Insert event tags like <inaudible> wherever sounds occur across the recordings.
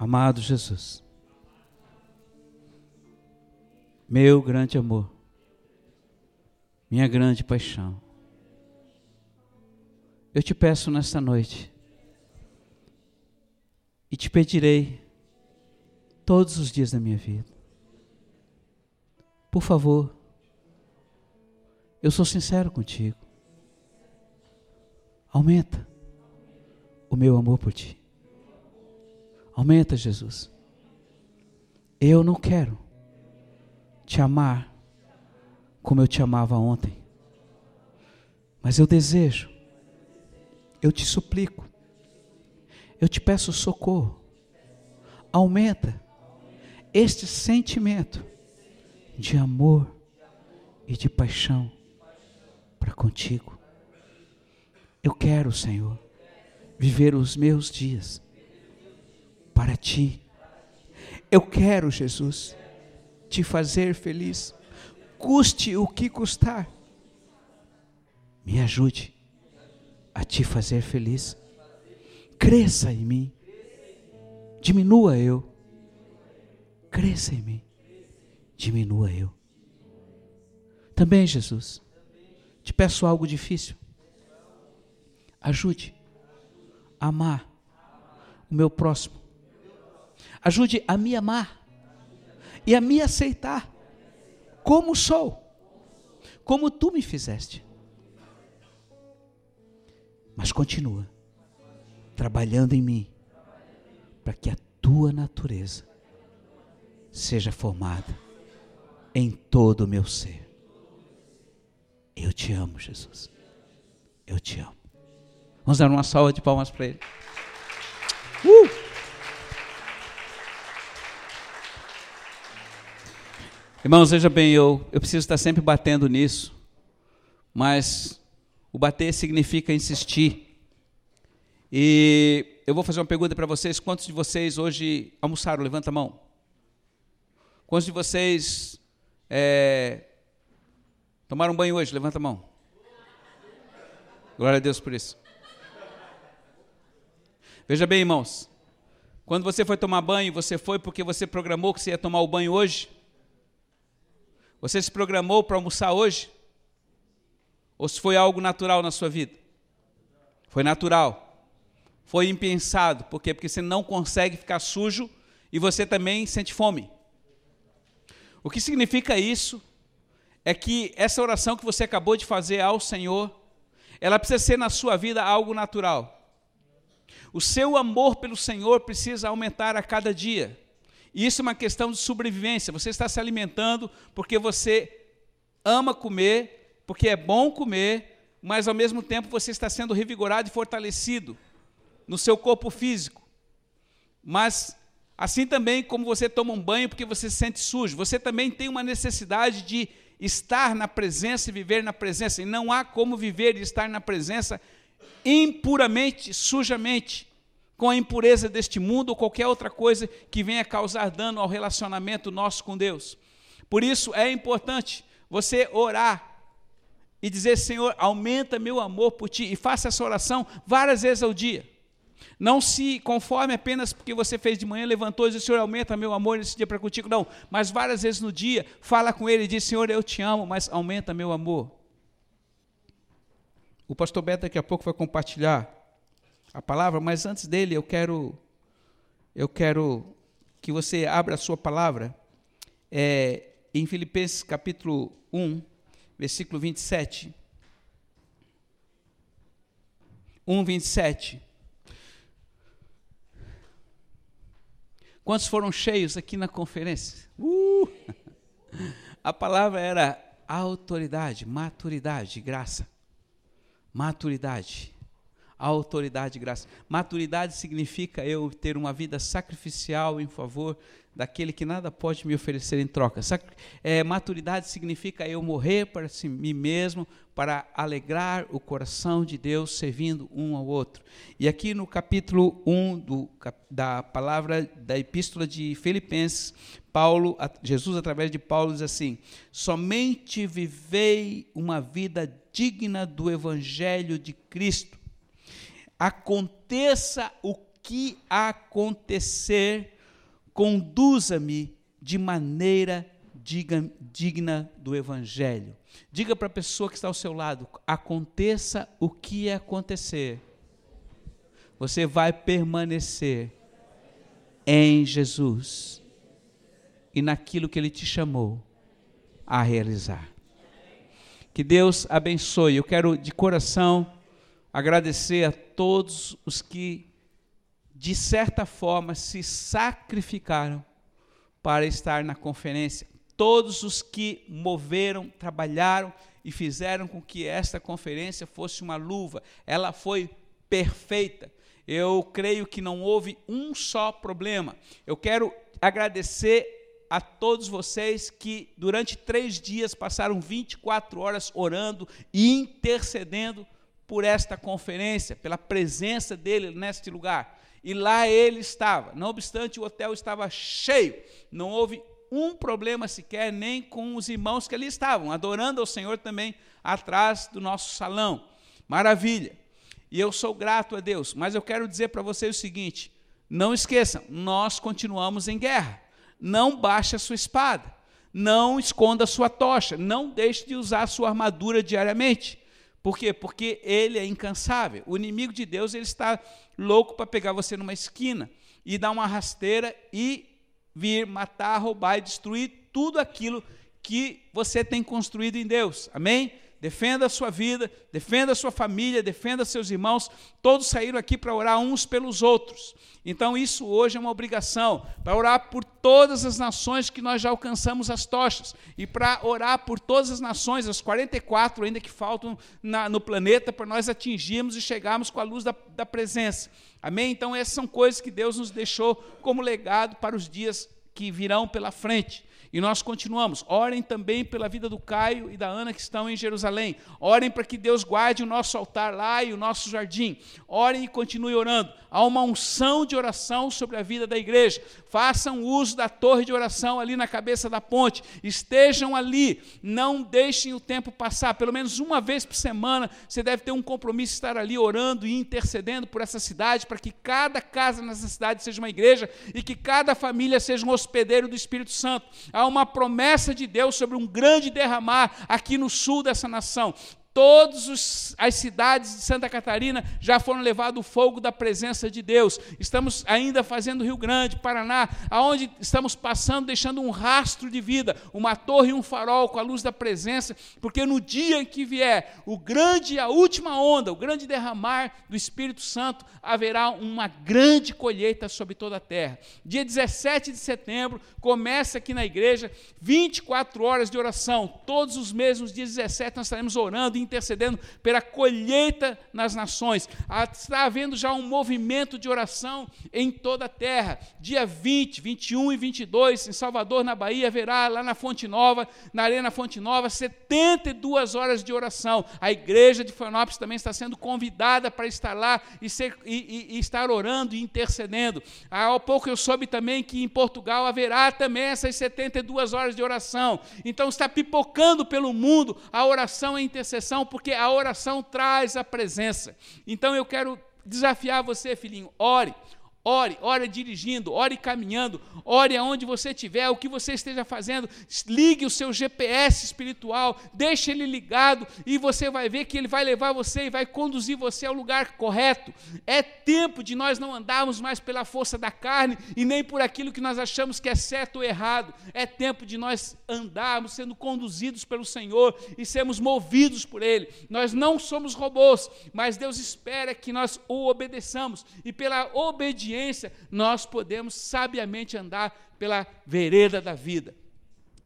Amado Jesus, meu grande amor, minha grande paixão, eu te peço nesta noite e te pedirei todos os dias da minha vida. Por favor, eu sou sincero contigo. Aumenta o meu amor por ti. Aumenta, Jesus. Eu não quero te amar como eu te amava ontem, mas eu desejo, eu te suplico, eu te peço socorro. Aumenta este sentimento de amor e de paixão para contigo. Eu quero, Senhor, viver os meus dias para ti. Eu quero, Jesus, te fazer feliz, custe o que custar. Me ajude a te fazer feliz. Cresça em mim, diminua eu. Cresça em mim, diminua eu. Também, Jesus, te peço algo difícil. Ajude a amar o meu próximo Ajude a me amar e a me aceitar como sou, como tu me fizeste. Mas continua trabalhando em mim para que a tua natureza seja formada em todo o meu ser. Eu te amo, Jesus. Eu te amo. Vamos dar uma salva de palmas para Ele. Uh! Irmãos, veja bem, eu, eu preciso estar sempre batendo nisso, mas o bater significa insistir. E eu vou fazer uma pergunta para vocês: quantos de vocês hoje almoçaram? Levanta a mão. Quantos de vocês é, tomaram banho hoje? Levanta a mão. Glória a Deus por isso. Veja bem, irmãos, quando você foi tomar banho, você foi porque você programou que você ia tomar o banho hoje? Você se programou para almoçar hoje? Ou se foi algo natural na sua vida? Foi natural. Foi impensado. Por quê? Porque você não consegue ficar sujo e você também sente fome. O que significa isso é que essa oração que você acabou de fazer ao Senhor, ela precisa ser na sua vida algo natural. O seu amor pelo Senhor precisa aumentar a cada dia. Isso é uma questão de sobrevivência. Você está se alimentando porque você ama comer, porque é bom comer, mas ao mesmo tempo você está sendo revigorado e fortalecido no seu corpo físico. Mas assim também como você toma um banho porque você se sente sujo, você também tem uma necessidade de estar na presença e viver na presença. E não há como viver e estar na presença impuramente, sujamente com a impureza deste mundo ou qualquer outra coisa que venha causar dano ao relacionamento nosso com Deus. Por isso é importante você orar e dizer: Senhor, aumenta meu amor por ti, e faça essa oração várias vezes ao dia. Não se conforme apenas porque você fez de manhã, levantou e disse, Senhor, aumenta meu amor nesse dia para contigo. Não, mas várias vezes no dia, fala com ele e diz, Senhor, eu te amo, mas aumenta meu amor. O pastor Beto daqui a pouco vai compartilhar a palavra, mas antes dele eu quero eu quero que você abra a sua palavra é, em Filipenses capítulo 1, versículo 27. 1, 27. Quantos foram cheios aqui na conferência? Uh! <laughs> A palavra era autoridade, maturidade, graça. Maturidade autoridade e graça. Maturidade significa eu ter uma vida sacrificial em favor daquele que nada pode me oferecer em troca. É, maturidade significa eu morrer para si, mim mesmo, para alegrar o coração de Deus, servindo um ao outro. E aqui no capítulo 1 do, da palavra da epístola de Filipenses, Paulo, Jesus através de Paulo diz assim: somente vivei uma vida digna do evangelho de Cristo aconteça o que acontecer, conduza-me de maneira digna do Evangelho. Diga para a pessoa que está ao seu lado: aconteça o que acontecer, você vai permanecer em Jesus e naquilo que Ele te chamou a realizar. Que Deus abençoe. Eu quero de coração agradecer a todos os que, de certa forma, se sacrificaram para estar na conferência. Todos os que moveram, trabalharam e fizeram com que esta conferência fosse uma luva. Ela foi perfeita. Eu creio que não houve um só problema. Eu quero agradecer a todos vocês que durante três dias passaram 24 horas orando e intercedendo por esta conferência, pela presença dele neste lugar. E lá ele estava. Não obstante, o hotel estava cheio. Não houve um problema sequer, nem com os irmãos que ali estavam, adorando ao Senhor também atrás do nosso salão. Maravilha. E eu sou grato a Deus. Mas eu quero dizer para vocês o seguinte: não esqueçam, nós continuamos em guerra não baixe a sua espada, não esconda a sua tocha, não deixe de usar a sua armadura diariamente. Por quê? Porque ele é incansável. O inimigo de Deus ele está louco para pegar você numa esquina e dar uma rasteira e vir matar, roubar e destruir tudo aquilo que você tem construído em Deus. Amém? Defenda a sua vida, defenda a sua família, defenda seus irmãos. Todos saíram aqui para orar uns pelos outros. Então, isso hoje é uma obrigação, para orar por todas as nações que nós já alcançamos as tochas, e para orar por todas as nações, as 44 ainda que faltam na, no planeta, para nós atingirmos e chegarmos com a luz da, da presença. Amém? Então, essas são coisas que Deus nos deixou como legado para os dias que virão pela frente. E nós continuamos. Orem também pela vida do Caio e da Ana que estão em Jerusalém. Orem para que Deus guarde o nosso altar lá e o nosso jardim. Orem e continuem orando. Há uma unção de oração sobre a vida da igreja. Façam uso da torre de oração ali na cabeça da ponte. Estejam ali. Não deixem o tempo passar. Pelo menos uma vez por semana você deve ter um compromisso de estar ali orando e intercedendo por essa cidade, para que cada casa nessa cidade seja uma igreja e que cada família seja um hospedeiro do Espírito Santo há uma promessa de Deus sobre um grande derramar aqui no sul dessa nação. Todas as cidades de Santa Catarina já foram levados o fogo da presença de Deus. Estamos ainda fazendo Rio Grande, Paraná, aonde estamos passando, deixando um rastro de vida, uma torre e um farol com a luz da presença, porque no dia em que vier o grande, a última onda, o grande derramar do Espírito Santo, haverá uma grande colheita sobre toda a terra. Dia 17 de setembro, começa aqui na igreja 24 horas de oração. Todos os meses, nos dias 17, nós estaremos orando intercedendo pela colheita nas nações. Ah, está havendo já um movimento de oração em toda a terra. Dia 20, 21 e 22, em Salvador, na Bahia, haverá lá na Fonte Nova, na Arena Fonte Nova, 72 horas de oração. A igreja de Florianópolis também está sendo convidada para estar lá e, ser, e, e, e estar orando e intercedendo. Há pouco eu soube também que em Portugal haverá também essas 72 horas de oração. Então está pipocando pelo mundo a oração e a intercessão oração, porque a oração traz a presença. Então eu quero desafiar você, filhinho, ore. Ore, ore dirigindo, ore caminhando, ore aonde você estiver, o que você esteja fazendo, ligue o seu GPS espiritual, deixe ele ligado e você vai ver que ele vai levar você e vai conduzir você ao lugar correto. É tempo de nós não andarmos mais pela força da carne e nem por aquilo que nós achamos que é certo ou errado. É tempo de nós andarmos sendo conduzidos pelo Senhor e sermos movidos por Ele. Nós não somos robôs, mas Deus espera que nós o obedeçamos e pela obediência obediência, nós podemos sabiamente andar pela vereda da vida.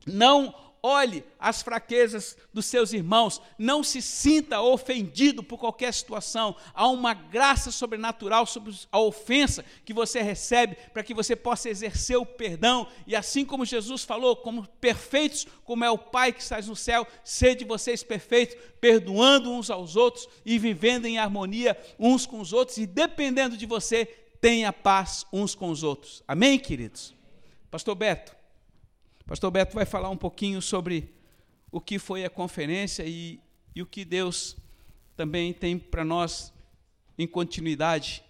Não olhe as fraquezas dos seus irmãos, não se sinta ofendido por qualquer situação. Há uma graça sobrenatural sobre a ofensa que você recebe para que você possa exercer o perdão. E assim como Jesus falou, como perfeitos, como é o Pai que está no céu, sede vocês perfeitos, perdoando uns aos outros e vivendo em harmonia uns com os outros e dependendo de você, tenha paz uns com os outros. Amém, queridos? Pastor Beto. Pastor Beto vai falar um pouquinho sobre o que foi a conferência e, e o que Deus também tem para nós em continuidade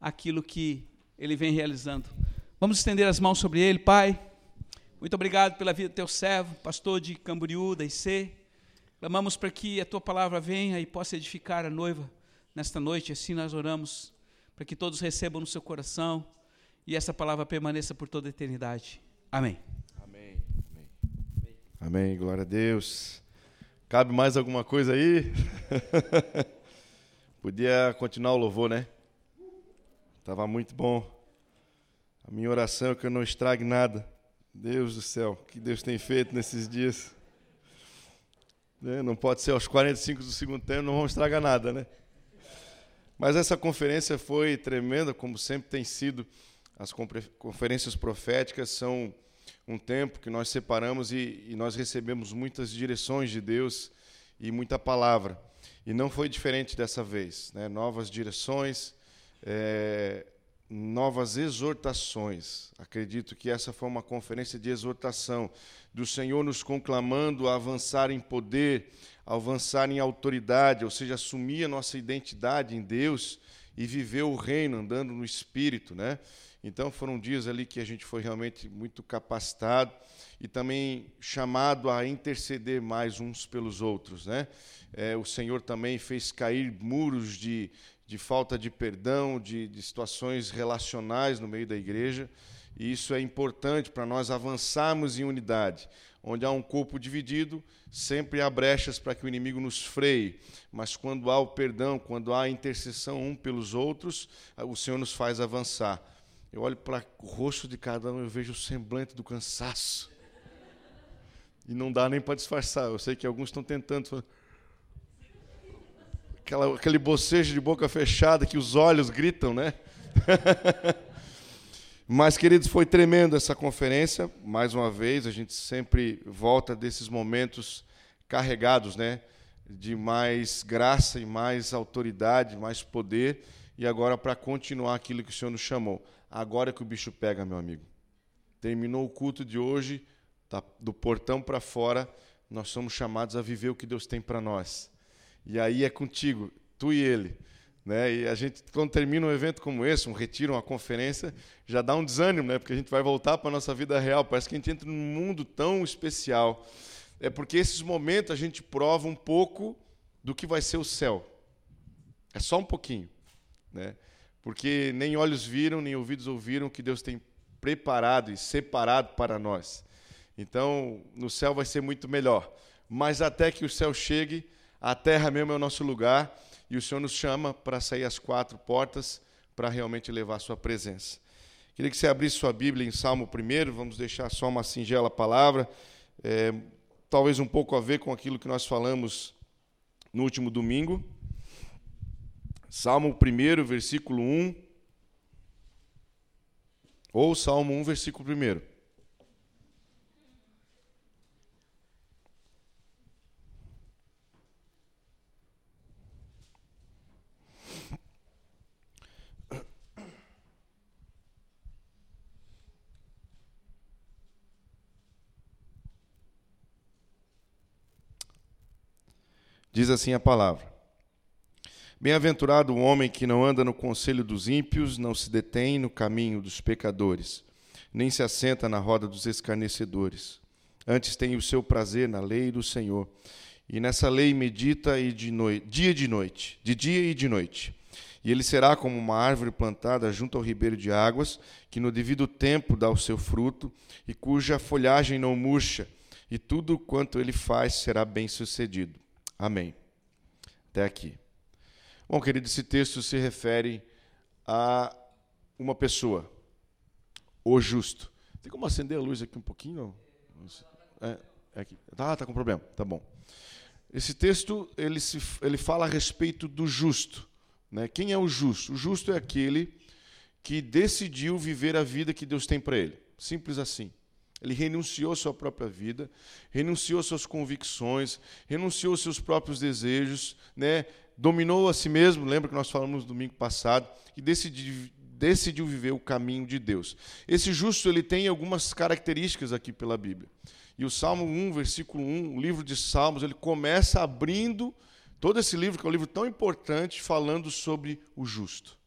aquilo que ele vem realizando. Vamos estender as mãos sobre ele, Pai. Muito obrigado pela vida do teu servo, pastor de Camboriú, da IC. Clamamos para que a tua palavra venha e possa edificar a noiva nesta noite. Assim nós oramos, para que todos recebam no seu coração e essa palavra permaneça por toda a eternidade. Amém. Amém. Amém. Amém. Glória a Deus. Cabe mais alguma coisa aí? <laughs> Podia continuar o louvor, né? Estava muito bom. A minha oração é que eu não estrague nada. Deus do céu, que Deus tem feito nesses dias. Né? Não pode ser aos 45 do segundo tempo, não vamos estragar nada, né? Mas essa conferência foi tremenda, como sempre tem sido. As conferências proféticas são um tempo que nós separamos e, e nós recebemos muitas direções de Deus e muita palavra. E não foi diferente dessa vez. Né? Novas direções, é, novas exortações. Acredito que essa foi uma conferência de exortação do Senhor nos conclamando a avançar em poder, avançar em autoridade, ou seja, assumir a nossa identidade em Deus e viver o reino andando no espírito, né? Então foram dias ali que a gente foi realmente muito capacitado e também chamado a interceder mais uns pelos outros, né? É, o Senhor também fez cair muros de, de falta de perdão, de, de situações relacionais no meio da igreja. E isso é importante para nós avançarmos em unidade. Onde há um corpo dividido, sempre há brechas para que o inimigo nos freie. Mas quando há o perdão, quando há a intercessão um pelos outros, o Senhor nos faz avançar. Eu olho para o rosto de cada um e vejo o semblante do cansaço. E não dá nem para disfarçar. Eu sei que alguns estão tentando. Aquela, aquele bocejo de boca fechada que os olhos gritam, né? <laughs> Mas, queridos, foi tremendo essa conferência. Mais uma vez, a gente sempre volta desses momentos carregados, né? De mais graça e mais autoridade, mais poder. E agora, para continuar aquilo que o Senhor nos chamou. Agora que o bicho pega, meu amigo. Terminou o culto de hoje, tá do portão para fora, nós somos chamados a viver o que Deus tem para nós. E aí é contigo, tu e ele. Né? E a gente, quando termina um evento como esse, um retiro, uma conferência, já dá um desânimo, né? porque a gente vai voltar para a nossa vida real. Parece que a gente entra num mundo tão especial. É porque esses momentos a gente prova um pouco do que vai ser o céu. É só um pouquinho. Né? porque nem olhos viram, nem ouvidos ouviram o que Deus tem preparado e separado para nós. Então, no céu vai ser muito melhor. Mas até que o céu chegue, a terra mesmo é o nosso lugar e o Senhor nos chama para sair às quatro portas para realmente levar a sua presença. Queria que você abrisse sua Bíblia em Salmo 1, vamos deixar só uma singela palavra, é, talvez um pouco a ver com aquilo que nós falamos no último domingo. Salmo 1, versículo 1. Ou Salmo 1, versículo 1. Diz assim a palavra: Bem-aventurado o homem que não anda no conselho dos ímpios, não se detém no caminho dos pecadores, nem se assenta na roda dos escarnecedores. Antes tem o seu prazer na lei do Senhor, e nessa lei medita e de noite, dia e de noite, de dia e de noite. E ele será como uma árvore plantada junto ao ribeiro de águas, que no devido tempo dá o seu fruto, e cuja folhagem não murcha, e tudo quanto ele faz será bem sucedido. Amém. Até aqui. Bom, querido, esse texto se refere a uma pessoa, o justo. Tem como acender a luz aqui um pouquinho? É, é aqui. Tá, tá com problema. Tá bom. Esse texto ele, se, ele fala a respeito do justo. Né? Quem é o justo? O justo é aquele que decidiu viver a vida que Deus tem para ele. Simples assim. Ele renunciou sua própria vida, renunciou suas convicções, renunciou seus próprios desejos, né? dominou a si mesmo, lembra que nós falamos no domingo passado, e decidiu, decidiu viver o caminho de Deus. Esse justo ele tem algumas características aqui pela Bíblia. E o Salmo 1, versículo 1, o livro de Salmos, ele começa abrindo todo esse livro, que é um livro tão importante, falando sobre o justo.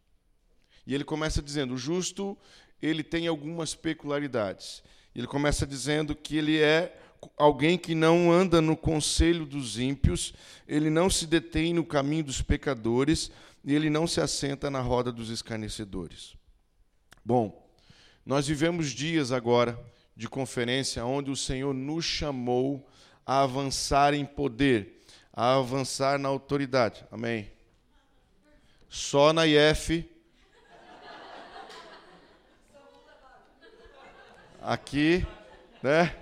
E ele começa dizendo: o justo ele tem algumas peculiaridades. Ele começa dizendo que ele é alguém que não anda no conselho dos ímpios, ele não se detém no caminho dos pecadores e ele não se assenta na roda dos escarnecedores. Bom, nós vivemos dias agora de conferência onde o Senhor nos chamou a avançar em poder, a avançar na autoridade. Amém. Só na IF aqui, né?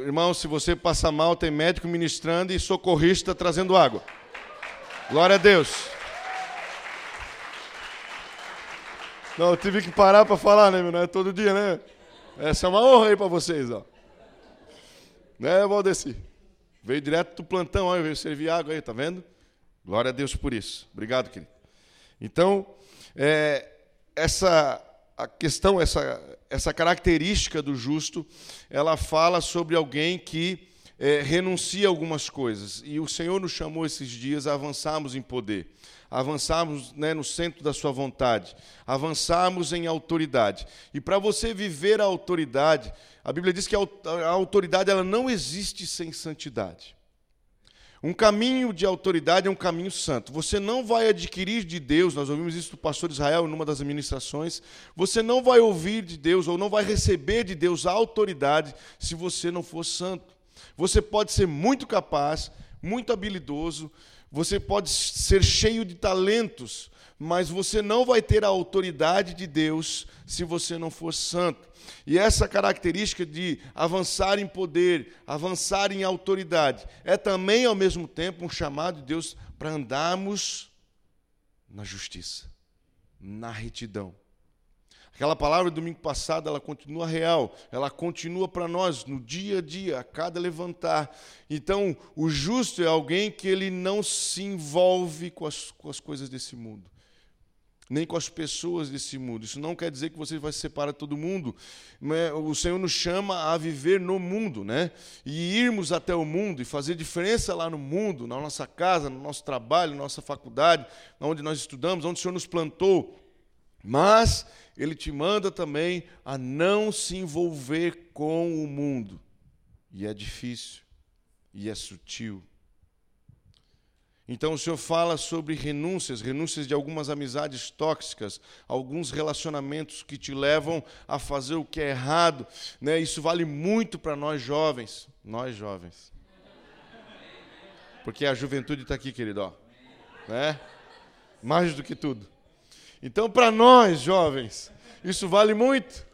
Irmão, se você passar mal, tem médico ministrando e socorrista trazendo água. Glória a Deus. Não, eu tive que parar para falar, né, meu? Não é todo dia, né? Essa é uma honra aí para vocês, ó. Né, Valdeci? Veio direto do plantão, ó, veio servir água aí, tá vendo? Glória a Deus por isso. Obrigado, querido. Então, é, essa a questão, essa, essa característica do justo, ela fala sobre alguém que é, renuncia a algumas coisas. E o Senhor nos chamou esses dias a avançarmos em poder, avançarmos né, no centro da Sua vontade, avançarmos em autoridade. E para você viver a autoridade, a Bíblia diz que a autoridade ela não existe sem santidade. Um caminho de autoridade é um caminho santo. Você não vai adquirir de Deus, nós ouvimos isso do pastor Israel numa das administrações, você não vai ouvir de Deus ou não vai receber de Deus a autoridade se você não for santo. Você pode ser muito capaz, muito habilidoso, você pode ser cheio de talentos, mas você não vai ter a autoridade de Deus se você não for santo. E essa característica de avançar em poder, avançar em autoridade, é também ao mesmo tempo um chamado de Deus para andarmos na justiça, na retidão. Aquela palavra do domingo passado, ela continua real, ela continua para nós no dia a dia, a cada levantar. Então, o justo é alguém que ele não se envolve com as, com as coisas desse mundo nem com as pessoas desse mundo. Isso não quer dizer que você vai se separar de todo mundo. Né? O Senhor nos chama a viver no mundo, né? E irmos até o mundo e fazer diferença lá no mundo, na nossa casa, no nosso trabalho, na nossa faculdade, onde nós estudamos, onde o Senhor nos plantou. Mas ele te manda também a não se envolver com o mundo. E é difícil, e é sutil. Então o Senhor fala sobre renúncias, renúncias de algumas amizades tóxicas, alguns relacionamentos que te levam a fazer o que é errado. Né? Isso vale muito para nós jovens, nós jovens. Porque a juventude está aqui, querido. Ó. Né? Mais do que tudo. Então, para nós jovens, isso vale muito.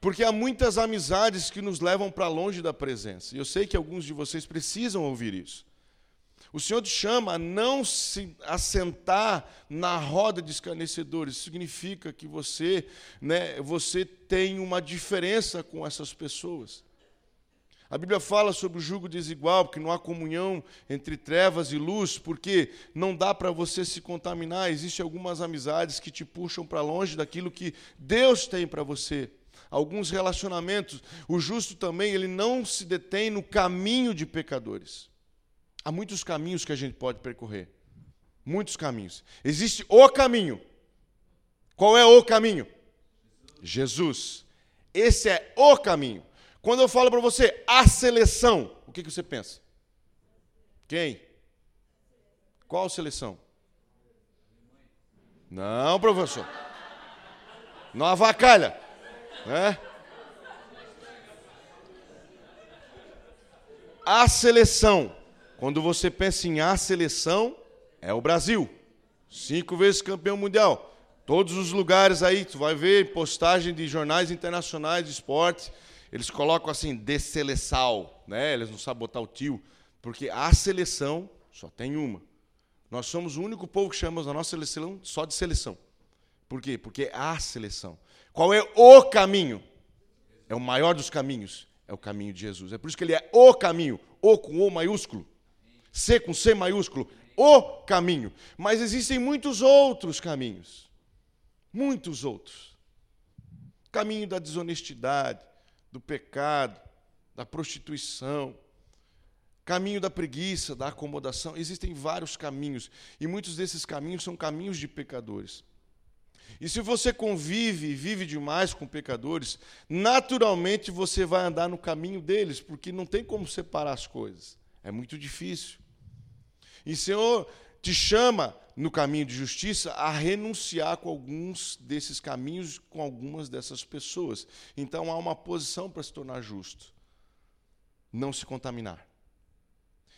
Porque há muitas amizades que nos levam para longe da presença. E eu sei que alguns de vocês precisam ouvir isso. O Senhor te chama a não se assentar na roda de escarnecedores. Isso significa que você, né, você tem uma diferença com essas pessoas. A Bíblia fala sobre o jugo desigual, porque não há comunhão entre trevas e luz, porque não dá para você se contaminar. Existem algumas amizades que te puxam para longe daquilo que Deus tem para você. Alguns relacionamentos, o justo também, ele não se detém no caminho de pecadores. Há muitos caminhos que a gente pode percorrer. Muitos caminhos. Existe o caminho. Qual é o caminho? Jesus. Esse é o caminho. Quando eu falo para você a seleção, o que, que você pensa? Quem? Qual seleção? Não, professor. Não avacalha. Né? A seleção. Quando você pensa em a seleção, é o Brasil. Cinco vezes campeão mundial. Todos os lugares aí, tu vai ver postagem de jornais internacionais de esporte, eles colocam assim, de seleção, né? Eles não sabem botar o tio, porque a seleção só tem uma. Nós somos o único povo que chamamos a nossa seleção só de seleção. Por quê? Porque é a seleção. Qual é o caminho? É o maior dos caminhos. É o caminho de Jesus. É por isso que ele é o caminho. O com O maiúsculo. C com C maiúsculo, o caminho. Mas existem muitos outros caminhos. Muitos outros. Caminho da desonestidade, do pecado, da prostituição. Caminho da preguiça, da acomodação, existem vários caminhos, e muitos desses caminhos são caminhos de pecadores. E se você convive e vive demais com pecadores, naturalmente você vai andar no caminho deles, porque não tem como separar as coisas. É muito difícil. E o Senhor te chama no caminho de justiça a renunciar com alguns desses caminhos, com algumas dessas pessoas. Então há uma posição para se tornar justo. Não se contaminar.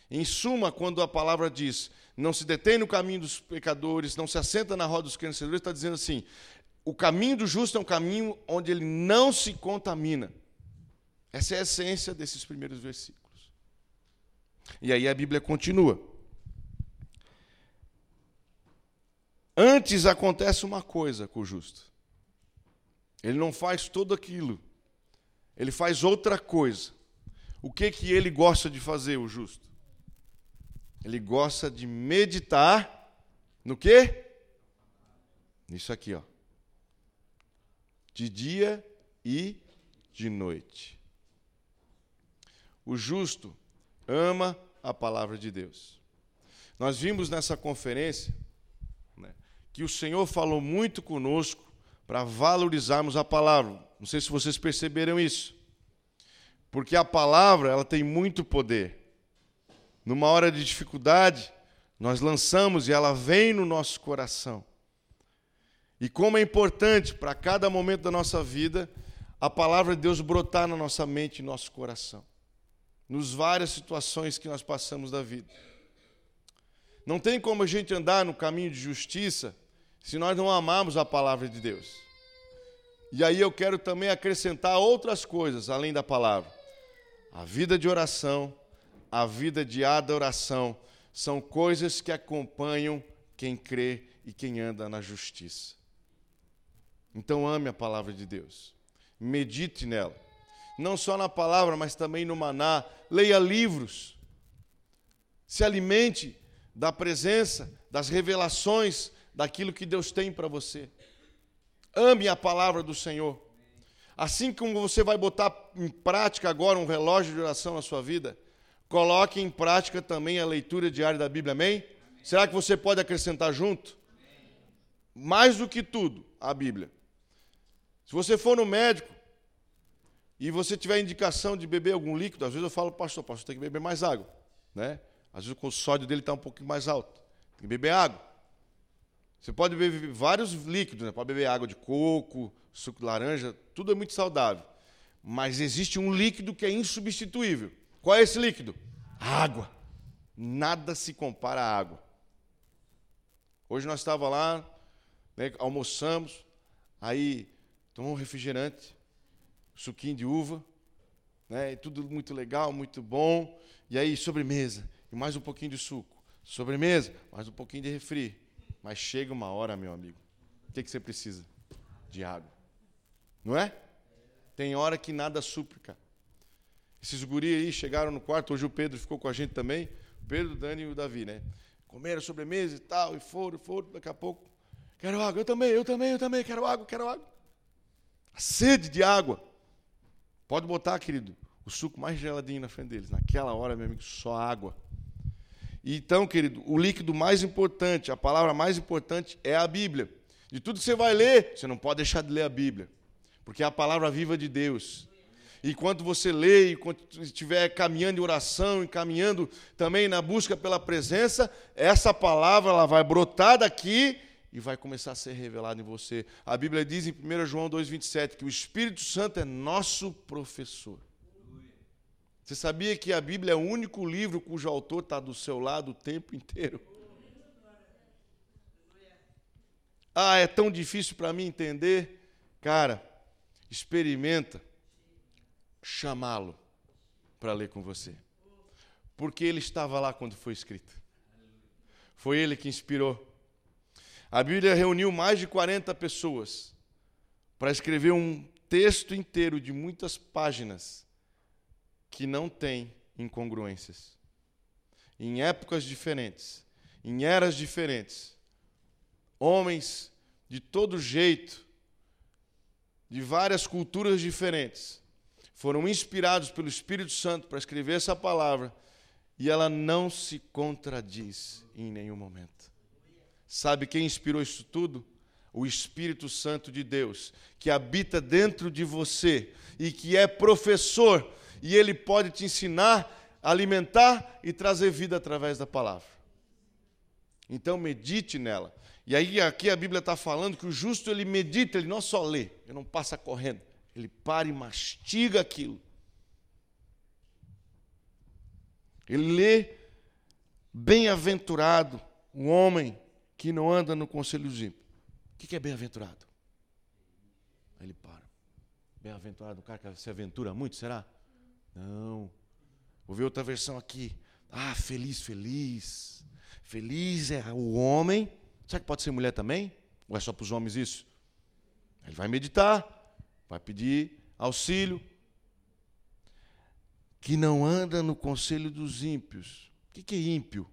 Em suma, quando a palavra diz não se detém no caminho dos pecadores, não se assenta na roda dos conhecedores, está dizendo assim: o caminho do justo é um caminho onde ele não se contamina. Essa é a essência desses primeiros versículos. E aí a Bíblia continua. Antes acontece uma coisa com o justo. Ele não faz tudo aquilo. Ele faz outra coisa. O que que ele gosta de fazer, o justo? Ele gosta de meditar no quê? Nisso aqui, ó. De dia e de noite. O justo ama a palavra de Deus. Nós vimos nessa conferência que o Senhor falou muito conosco para valorizarmos a palavra. Não sei se vocês perceberam isso. Porque a palavra, ela tem muito poder numa hora de dificuldade, nós lançamos e ela vem no nosso coração. E como é importante para cada momento da nossa vida a palavra de Deus brotar na nossa mente e nosso coração, nos várias situações que nós passamos da vida. Não tem como a gente andar no caminho de justiça se nós não amarmos a palavra de Deus. E aí eu quero também acrescentar outras coisas além da palavra: a vida de oração, a vida de adoração são coisas que acompanham quem crê e quem anda na justiça. Então ame a palavra de Deus. Medite nela. Não só na palavra, mas também no maná. Leia livros. Se alimente da presença, das revelações daquilo que Deus tem para você. Ame a palavra do Senhor. Assim como você vai botar em prática agora um relógio de oração na sua vida, Coloque em prática também a leitura diária da Bíblia, amém? amém. Será que você pode acrescentar junto? Amém. Mais do que tudo, a Bíblia. Se você for no médico e você tiver indicação de beber algum líquido, às vezes eu falo, pastor, pastor, tem que beber mais água. Né? Às vezes o sódio dele está um pouquinho mais alto. Tem que beber água. Você pode beber vários líquidos, né? pode beber água de coco, suco de laranja, tudo é muito saudável. Mas existe um líquido que é insubstituível. Qual é esse líquido? Água. Nada se compara à água. Hoje nós estávamos lá, né, almoçamos, aí tomamos um refrigerante, suquinho de uva, né, tudo muito legal, muito bom. E aí, sobremesa, e mais um pouquinho de suco. Sobremesa, mais um pouquinho de refri. Mas chega uma hora, meu amigo, o que, que você precisa? De água. Não é? Tem hora que nada súplica. Esses guri aí chegaram no quarto, hoje o Pedro ficou com a gente também, Pedro, Dani e o Davi, né? Comeram sobremesa e tal, e foram, foram, daqui a pouco, quero água, eu também, eu também, eu também, quero água, quero água. A sede de água. Pode botar, querido, o suco mais geladinho na frente deles. Naquela hora, meu amigo, só água. Então, querido, o líquido mais importante, a palavra mais importante é a Bíblia. De tudo que você vai ler, você não pode deixar de ler a Bíblia, porque é a palavra viva de Deus. E quando você lê, quando estiver caminhando em oração, caminhando também na busca pela presença, essa palavra ela vai brotar daqui e vai começar a ser revelada em você. A Bíblia diz em 1 João 2,27 que o Espírito Santo é nosso professor. Você sabia que a Bíblia é o único livro cujo autor está do seu lado o tempo inteiro? Ah, é tão difícil para mim entender? Cara, experimenta chamá-lo para ler com você. Porque ele estava lá quando foi escrito. Foi ele que inspirou. A Bíblia reuniu mais de 40 pessoas para escrever um texto inteiro de muitas páginas que não tem incongruências. Em épocas diferentes, em eras diferentes, homens de todo jeito, de várias culturas diferentes, foram inspirados pelo Espírito Santo para escrever essa palavra e ela não se contradiz em nenhum momento. Sabe quem inspirou isso tudo? O Espírito Santo de Deus, que habita dentro de você e que é professor, e ele pode te ensinar, alimentar e trazer vida através da palavra. Então medite nela. E aí aqui a Bíblia está falando que o justo ele medita, ele não só lê, ele não passa correndo, ele para e mastiga aquilo. Ele lê, bem-aventurado o homem que não anda no conselho dos ímpios. O que é bem-aventurado? Aí ele para. Bem-aventurado o cara que se aventura muito, será? Não. Vou ver outra versão aqui. Ah, feliz, feliz. Feliz é o homem. Será que pode ser mulher também? Ou é só para os homens isso? Ele vai meditar, vai pedir auxílio. Que não anda no conselho dos ímpios. O que é ímpio?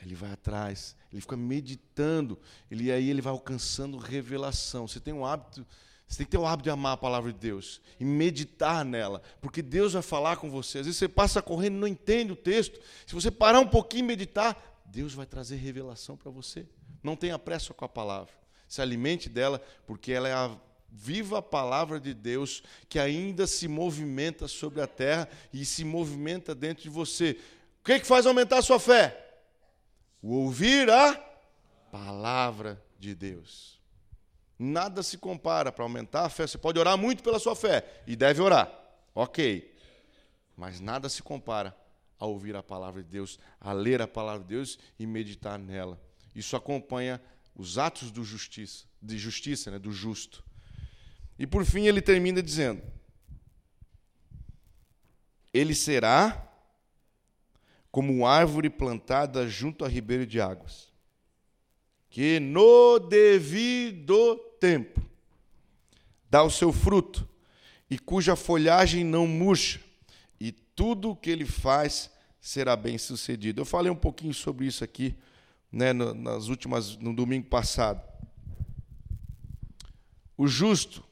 Ele vai atrás, ele fica meditando, ele aí ele vai alcançando revelação. Você tem um hábito, você tem que ter o hábito de amar a palavra de Deus e meditar nela, porque Deus vai falar com você. Às vezes você passa correndo e não entende o texto. Se você parar um pouquinho e meditar, Deus vai trazer revelação para você. Não tenha pressa com a palavra. Se alimente dela, porque ela é a viva palavra de Deus que ainda se movimenta sobre a terra e se movimenta dentro de você. O que, é que faz aumentar a sua fé? o ouvir a palavra de Deus. Nada se compara para aumentar a fé. Você pode orar muito pela sua fé e deve orar, ok. Mas nada se compara a ouvir a palavra de Deus, a ler a palavra de Deus e meditar nela. Isso acompanha os atos do justiça, de justiça, né, do justo. E por fim ele termina dizendo: Ele será como árvore plantada junto a ribeiro de águas, que no devido tempo dá o seu fruto, e cuja folhagem não murcha, e tudo o que ele faz será bem sucedido. Eu falei um pouquinho sobre isso aqui, né, nas últimas, no domingo passado. O justo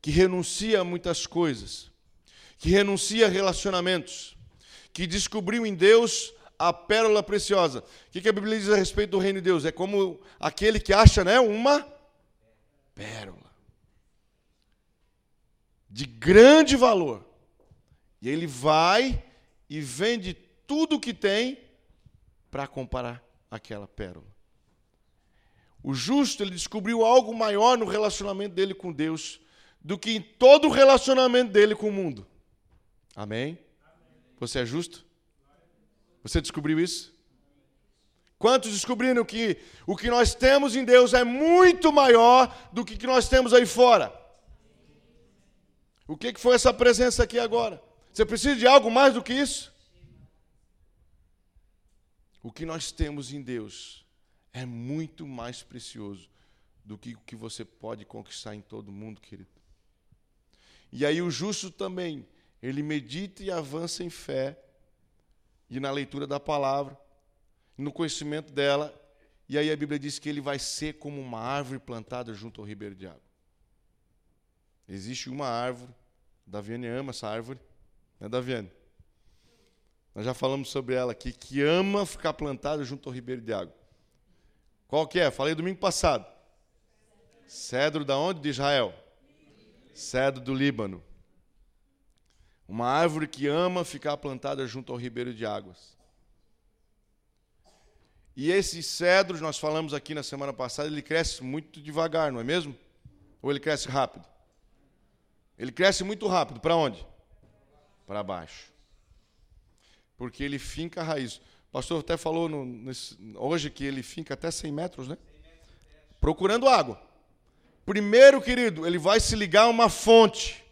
que renuncia a muitas coisas, que renuncia a relacionamentos, que descobriu em Deus a pérola preciosa. O que a Bíblia diz a respeito do reino de Deus? É como aquele que acha né, uma pérola de grande valor. E ele vai e vende tudo o que tem para comparar aquela pérola. O justo, ele descobriu algo maior no relacionamento dele com Deus do que em todo o relacionamento dele com o mundo. Amém? Você é justo? Você descobriu isso? Quantos descobriram que o que nós temos em Deus é muito maior do que que nós temos aí fora? O que foi essa presença aqui agora? Você precisa de algo mais do que isso? O que nós temos em Deus é muito mais precioso do que o que você pode conquistar em todo mundo, querido. E aí o justo também ele medita e avança em fé e na leitura da palavra, no conhecimento dela, e aí a Bíblia diz que ele vai ser como uma árvore plantada junto ao ribeiro de água. Existe uma árvore, Daviane ama essa árvore, né, Daviane? Nós já falamos sobre ela aqui, que ama ficar plantada junto ao ribeiro de água. Qual que é? Falei domingo passado. Cedro da onde? De Israel. Cedro do Líbano. Uma árvore que ama ficar plantada junto ao ribeiro de águas. E esses cedros, nós falamos aqui na semana passada, ele cresce muito devagar, não é mesmo? Ou ele cresce rápido? Ele cresce muito rápido. Para onde? Para baixo. Porque ele finca a raiz. O pastor até falou no, nesse, hoje que ele finca até 100 metros, né? Procurando água. Primeiro, querido, ele vai se ligar a uma fonte.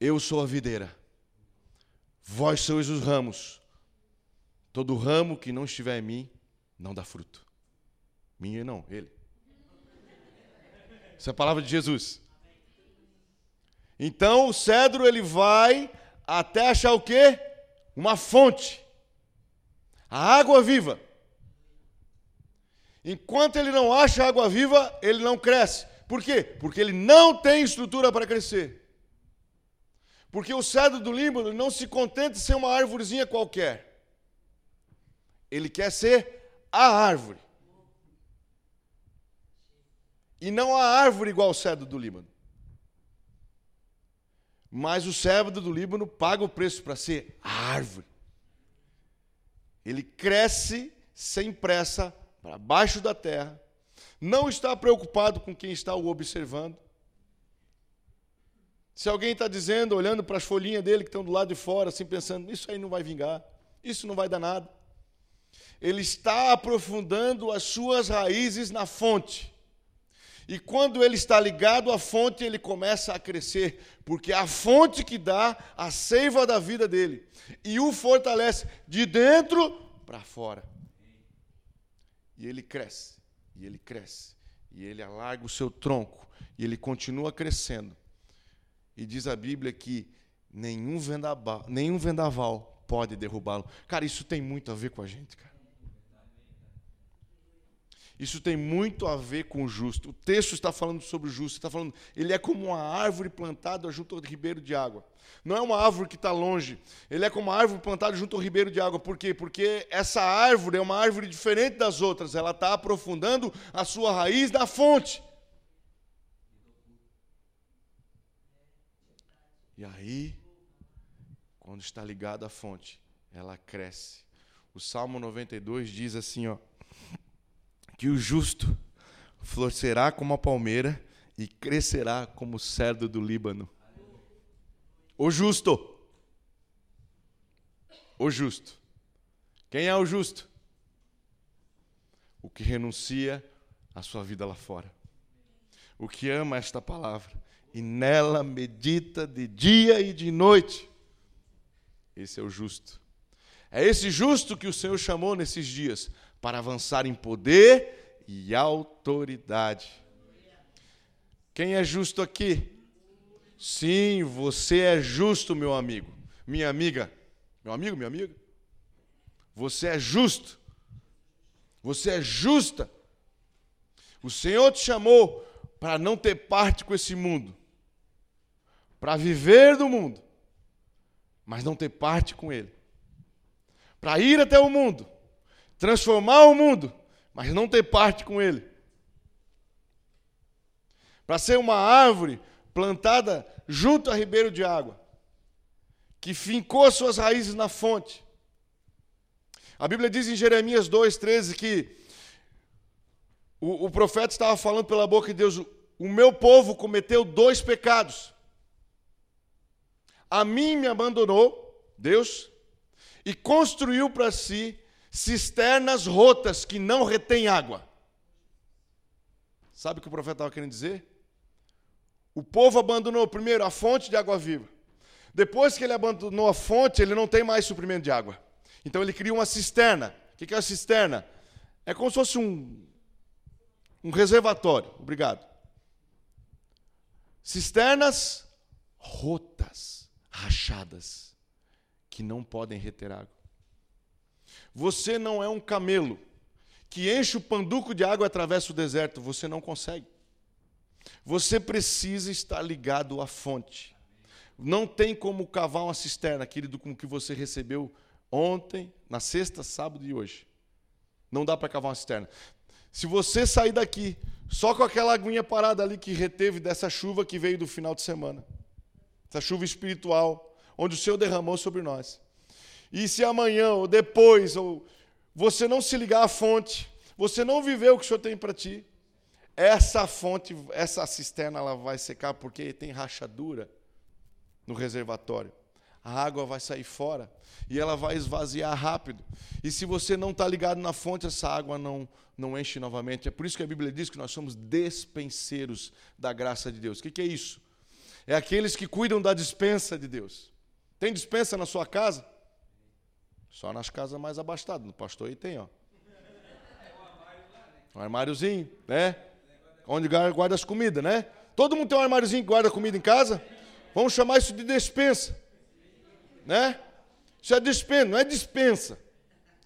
Eu sou a videira, vós sois os ramos. Todo ramo que não estiver em mim não dá fruto. Minha não, ele. Essa é a palavra de Jesus. Então o cedro ele vai até achar o quê? Uma fonte. A água viva. Enquanto ele não acha água viva, ele não cresce, Por quê? Porque ele não tem estrutura para crescer. Porque o cedro do Líbano não se contenta de ser uma árvorezinha qualquer. Ele quer ser a árvore. E não a árvore igual ao cedro do Líbano. Mas o cedro do Líbano paga o preço para ser a árvore. Ele cresce sem pressa para baixo da terra, não está preocupado com quem está o observando. Se alguém está dizendo, olhando para as folhinhas dele que estão do lado de fora, assim pensando, isso aí não vai vingar, isso não vai dar nada. Ele está aprofundando as suas raízes na fonte. E quando ele está ligado à fonte, ele começa a crescer, porque é a fonte que dá a seiva da vida dele e o fortalece de dentro para fora. E ele cresce, e ele cresce, e ele alarga o seu tronco, e ele continua crescendo. E diz a Bíblia que nenhum vendaval, nenhum vendaval pode derrubá-lo. Cara, isso tem muito a ver com a gente, cara. Isso tem muito a ver com o justo. O texto está falando sobre o justo, está falando, ele é como uma árvore plantada junto ao ribeiro de água. Não é uma árvore que está longe, ele é como uma árvore plantada junto ao ribeiro de água. Por quê? Porque essa árvore é uma árvore diferente das outras, ela está aprofundando a sua raiz na fonte. E aí, quando está ligada à fonte, ela cresce. O Salmo 92 diz assim, ó: que o justo florescerá como a palmeira e crescerá como o cedro do Líbano. O justo. O justo. Quem é o justo? O que renuncia à sua vida lá fora. O que ama esta palavra e nela medita de dia e de noite. Esse é o justo. É esse justo que o Senhor chamou nesses dias para avançar em poder e autoridade. Quem é justo aqui? Sim, você é justo, meu amigo, minha amiga, meu amigo, minha amiga. Você é justo. Você é justa. O Senhor te chamou para não ter parte com esse mundo, para viver do mundo, mas não ter parte com ele, para ir até o mundo, transformar o mundo, mas não ter parte com ele. Para ser uma árvore plantada junto a ribeiro de água, que fincou suas raízes na fonte. A Bíblia diz em Jeremias 2,13 que o, o, profeta estava falando pela boca de Deus: o meu povo cometeu dois pecados. A mim me abandonou, Deus, e construiu para si cisternas rotas que não retêm água. Sabe o que o profeta estava querendo dizer? O povo abandonou primeiro a fonte de água viva. Depois que ele abandonou a fonte, ele não tem mais suprimento de água. Então ele cria uma cisterna. O que é a cisterna? É como se fosse um, um reservatório. Obrigado. Cisternas rotas, rachadas, que não podem reter água. Você não é um camelo que enche o panduco de água e atravessa o deserto. Você não consegue. Você precisa estar ligado à fonte. Não tem como cavar uma cisterna, querido, com o que você recebeu ontem, na sexta, sábado e hoje. Não dá para cavar uma cisterna. Se você sair daqui só com aquela aguinha parada ali que reteve dessa chuva que veio do final de semana, essa chuva espiritual, onde o Senhor derramou sobre nós. E se amanhã ou depois ou você não se ligar à fonte, você não viver o que o Senhor tem para ti, essa fonte, essa cisterna, ela vai secar porque tem rachadura no reservatório. A água vai sair fora e ela vai esvaziar rápido. E se você não está ligado na fonte, essa água não, não enche novamente. É por isso que a Bíblia diz que nós somos despenseiros da graça de Deus. O que, que é isso? É aqueles que cuidam da dispensa de Deus. Tem dispensa na sua casa? Só nas casas mais abastadas. No pastor aí tem, ó. Um armáriozinho, né? Onde guarda as comidas, né? Todo mundo tem um armáriozinho que guarda comida em casa? Vamos chamar isso de despensa. Né? Isso é dispensa, não é dispensa.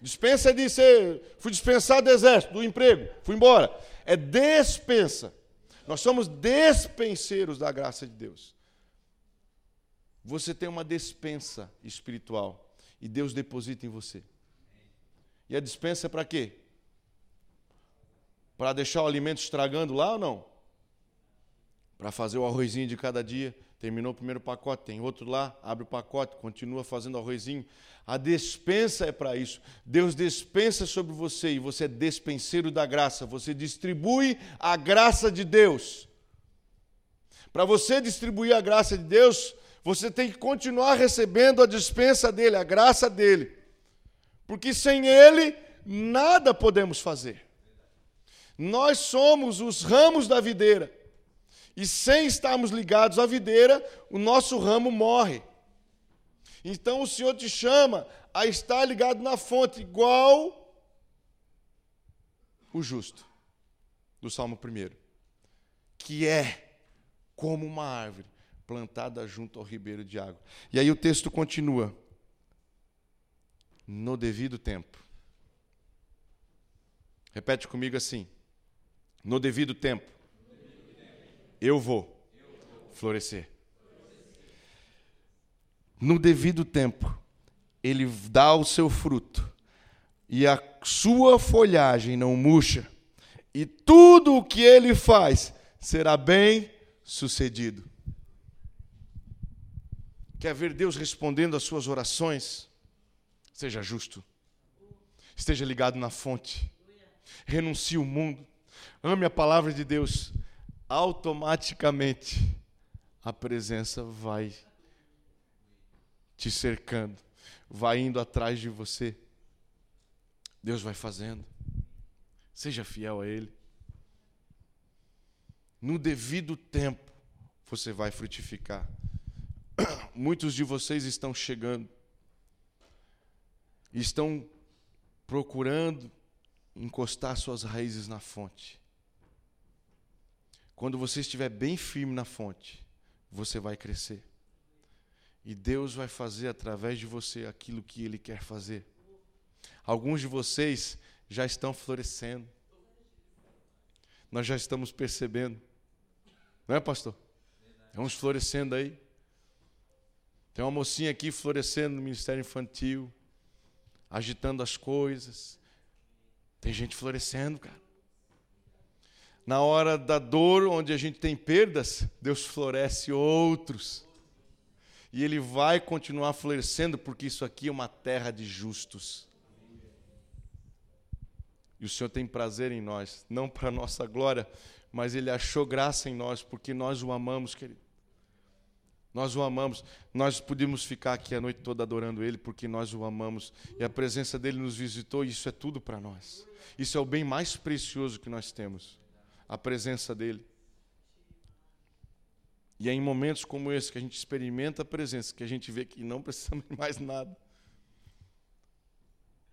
Dispensa é de ser, fui dispensado do exército, do emprego, fui embora. É despensa. Nós somos despenseiros da graça de Deus. Você tem uma despensa espiritual e Deus deposita em você. E a dispensa é para quê? Para deixar o alimento estragando lá ou não? Para fazer o arrozinho de cada dia. Terminou o primeiro pacote, tem outro lá, abre o pacote, continua fazendo arrozinho. A despensa é para isso. Deus despensa sobre você e você é despenseiro da graça. Você distribui a graça de Deus. Para você distribuir a graça de Deus, você tem que continuar recebendo a dispensa dele, a graça dele. Porque sem ele, nada podemos fazer. Nós somos os ramos da videira. E sem estarmos ligados à videira, o nosso ramo morre. Então o Senhor te chama a estar ligado na fonte, igual o justo, do Salmo 1, que é como uma árvore plantada junto ao ribeiro de água. E aí o texto continua no devido tempo. Repete comigo assim: no devido tempo, eu vou florescer. No devido tempo, ele dá o seu fruto, e a sua folhagem não murcha, e tudo o que ele faz será bem sucedido. Quer ver Deus respondendo às suas orações? Seja justo. Esteja ligado na fonte. Renuncie o mundo. Ame a palavra de Deus. Automaticamente a presença vai te cercando, vai indo atrás de você. Deus vai fazendo. Seja fiel a Ele. No devido tempo, você vai frutificar. <coughs> Muitos de vocês estão chegando estão procurando encostar suas raízes na fonte. Quando você estiver bem firme na fonte, você vai crescer. E Deus vai fazer através de você aquilo que Ele quer fazer. Alguns de vocês já estão florescendo. Nós já estamos percebendo. Não é, pastor? Vamos florescendo aí. Tem uma mocinha aqui florescendo no ministério infantil agitando as coisas. Tem gente florescendo, cara. Na hora da dor, onde a gente tem perdas, Deus floresce outros. E Ele vai continuar florescendo, porque isso aqui é uma terra de justos. E o Senhor tem prazer em nós, não para nossa glória, mas Ele achou graça em nós, porque nós o amamos, querido. Nós o amamos. Nós podíamos ficar aqui a noite toda adorando Ele porque nós o amamos. E a presença dele nos visitou e isso é tudo para nós. Isso é o bem mais precioso que nós temos. A presença dele. E é em momentos como esse que a gente experimenta a presença, que a gente vê que não precisamos <laughs> de mais nada.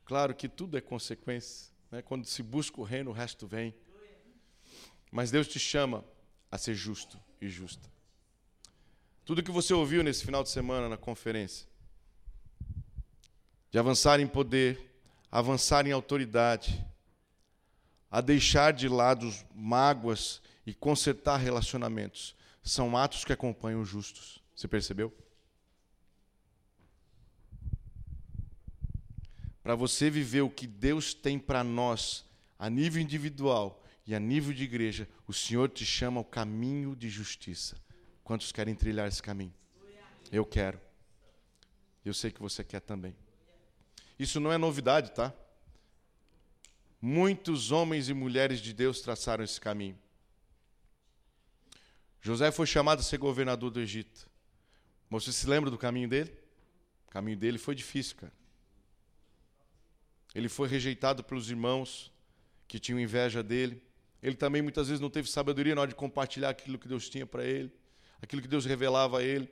Claro que tudo é consequência. Né? Quando se busca o reino, o resto vem. Mas Deus te chama a ser justo e justa. Tudo que você ouviu nesse final de semana na conferência, de avançar em poder, avançar em autoridade, a deixar de lado mágoas e consertar relacionamentos, são atos que acompanham os justos. Você percebeu? Para você viver o que Deus tem para nós, a nível individual e a nível de igreja, o Senhor te chama ao caminho de justiça. Quantos querem trilhar esse caminho? Eu quero. Eu sei que você quer também. Isso não é novidade, tá? Muitos homens e mulheres de Deus traçaram esse caminho. José foi chamado a ser governador do Egito. Mas você se lembra do caminho dele? O caminho dele foi difícil, cara. Ele foi rejeitado pelos irmãos que tinham inveja dele. Ele também muitas vezes não teve sabedoria na hora de compartilhar aquilo que Deus tinha para ele aquilo que Deus revelava a ele.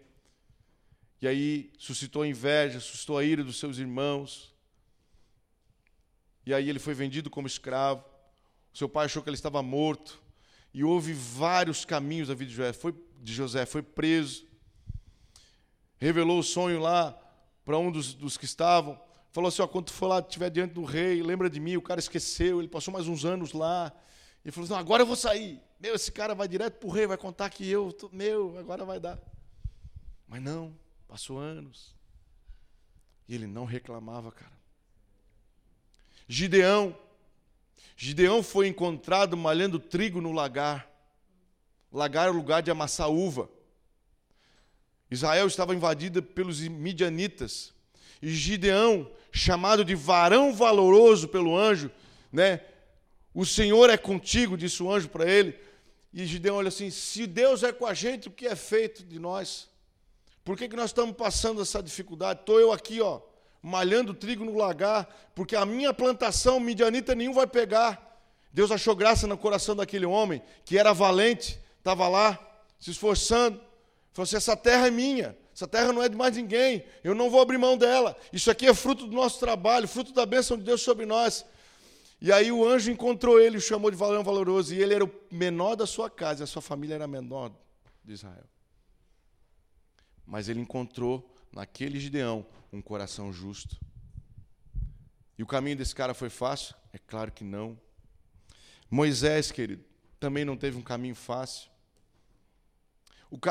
E aí suscitou a inveja, suscitou a ira dos seus irmãos. E aí ele foi vendido como escravo. O seu pai achou que ele estava morto. E houve vários caminhos da vida de José. Foi, de José, foi preso. Revelou o sonho lá para um dos, dos, que estavam. Falou assim: ó, quando tu for lá, estiver diante do rei, lembra de mim. O cara esqueceu, ele passou mais uns anos lá. E falou assim: não, agora eu vou sair. Meu, esse cara vai direto pro rei, vai contar que eu, tô, meu, agora vai dar. Mas não, passou anos. E ele não reclamava, cara. Gideão. Gideão foi encontrado malhando trigo no lagar. Lagar é o lugar de amassar uva. Israel estava invadida pelos midianitas. E Gideão, chamado de varão valoroso pelo anjo, né? O Senhor é contigo, disse o anjo para ele. E Gideão olha assim: se Deus é com a gente, o que é feito de nós? Por que, que nós estamos passando essa dificuldade? Estou eu aqui, ó, malhando trigo no lagar, porque a minha plantação midianita nenhum vai pegar. Deus achou graça no coração daquele homem, que era valente, estava lá, se esforçando. Falou assim: essa terra é minha, essa terra não é de mais ninguém, eu não vou abrir mão dela. Isso aqui é fruto do nosso trabalho, fruto da bênção de Deus sobre nós. E aí o anjo encontrou ele, o chamou de valor valoroso, e ele era o menor da sua casa, e a sua família era a menor de Israel. Mas ele encontrou naquele Gideão um coração justo. E o caminho desse cara foi fácil? É claro que não. Moisés, querido, também não teve um caminho fácil.